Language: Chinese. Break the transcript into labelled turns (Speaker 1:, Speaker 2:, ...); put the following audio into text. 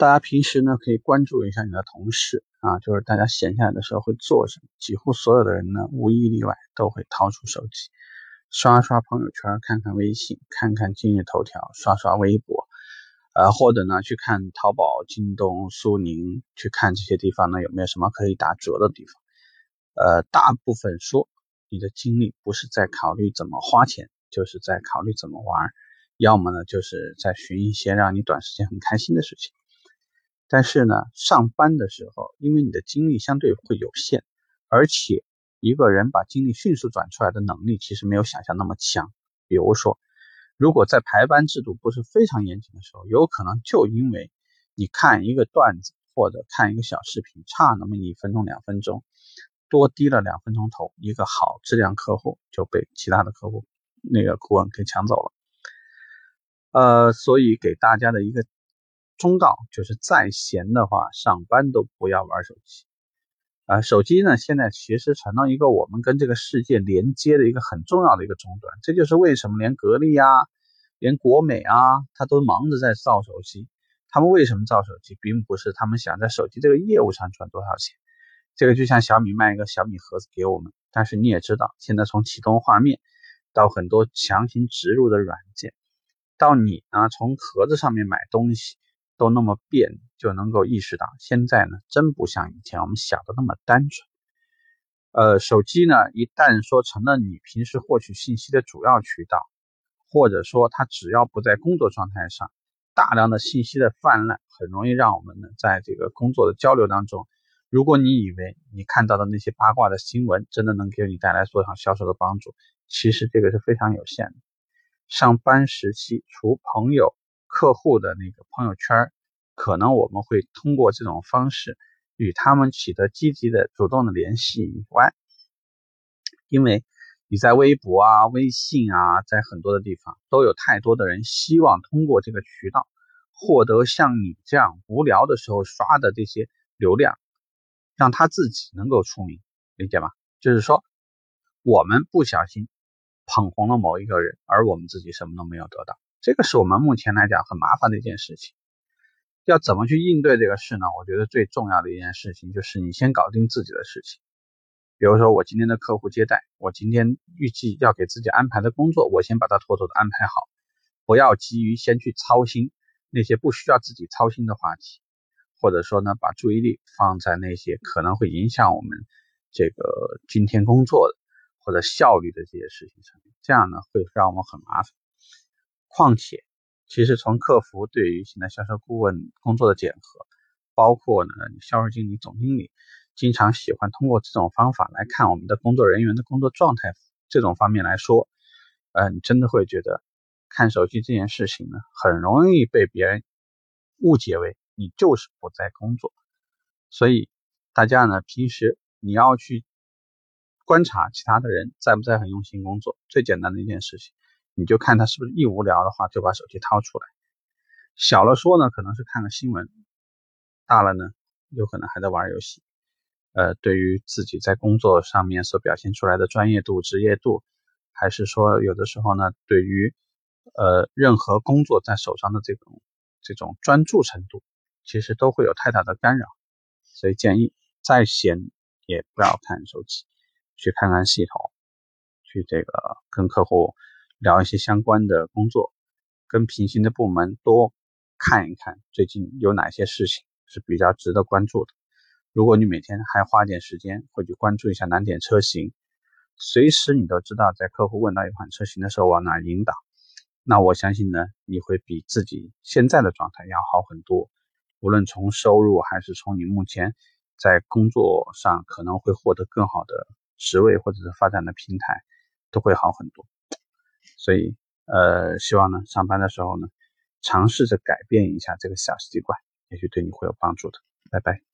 Speaker 1: 大家平时呢可以关注一下你的同事啊，就是大家闲下来的时候会做什么。几乎所有的人呢，无一例外都会掏出手机，刷刷朋友圈，看看微信，看看今日头条，刷刷微博，呃，或者呢去看淘宝、京东、苏宁，去看这些地方呢有没有什么可以打折的地方。呃，大部分说你的精力不是在考虑怎么花钱，就是在考虑怎么玩，要么呢就是在寻一些让你短时间很开心的事情。但是呢，上班的时候，因为你的精力相对会有限，而且一个人把精力迅速转出来的能力，其实没有想象那么强。比如说，如果在排班制度不是非常严谨的时候，有可能就因为你看一个段子或者看一个小视频，差那么一分钟两分钟，多低了两分钟头，一个好质量客户就被其他的客户那个顾问给抢走了。呃，所以给大家的一个。忠告就是再闲的话，上班都不要玩手机。啊，手机呢，现在其实成了一个我们跟这个世界连接的一个很重要的一个终端。这就是为什么连格力啊，连国美啊，他都忙着在造手机。他们为什么造手机，并不是他们想在手机这个业务上赚多少钱。这个就像小米卖一个小米盒子给我们，但是你也知道，现在从启动画面到很多强行植入的软件，到你呢从盒子上面买东西。都那么变，就能够意识到现在呢，真不像以前我们想的那么单纯。呃，手机呢，一旦说成了你平时获取信息的主要渠道，或者说它只要不在工作状态上，大量的信息的泛滥，很容易让我们呢，在这个工作的交流当中，如果你以为你看到的那些八卦的新闻真的能给你带来做好销售的帮助，其实这个是非常有限的。上班时期，除朋友。客户的那个朋友圈，可能我们会通过这种方式与他们取得积极的、主动的联系以外，因为你在微博啊、微信啊，在很多的地方都有太多的人希望通过这个渠道获得像你这样无聊的时候刷的这些流量，让他自己能够出名，理解吗？就是说，我们不小心捧红了某一个人，而我们自己什么都没有得到。这个是我们目前来讲很麻烦的一件事情，要怎么去应对这个事呢？我觉得最重要的一件事情就是你先搞定自己的事情。比如说我今天的客户接待，我今天预计要给自己安排的工作，我先把它妥妥的安排好，不要急于先去操心那些不需要自己操心的话题，或者说呢，把注意力放在那些可能会影响我们这个今天工作的或者效率的这些事情上面，这样呢会让我们很麻烦。况且，其实从客服对于现在销售顾问工作的检核，包括呢，销售经理、总经理经常喜欢通过这种方法来看我们的工作人员的工作状态，这种方面来说，呃，你真的会觉得看手机这件事情呢，很容易被别人误解为你就是不在工作。所以大家呢，平时你要去观察其他的人在不在很用心工作，最简单的一件事情。你就看他是不是一无聊的话，就把手机掏出来。小了说呢，可能是看个新闻；大了呢，有可能还在玩游戏。呃，对于自己在工作上面所表现出来的专业度、职业度，还是说有的时候呢，对于呃任何工作在手上的这种这种专注程度，其实都会有太大的干扰。所以建议再闲也不要看手机，去看看系统，去这个跟客户。聊一些相关的工作，跟平行的部门多看一看，最近有哪些事情是比较值得关注的。如果你每天还花点时间会去关注一下难点车型，随时你都知道在客户问到一款车型的时候往哪引导，那我相信呢，你会比自己现在的状态要好很多。无论从收入还是从你目前在工作上可能会获得更好的职位或者是发展的平台，都会好很多。所以，呃，希望呢，上班的时候呢，尝试着改变一下这个小习惯，也许对你会有帮助的。拜拜。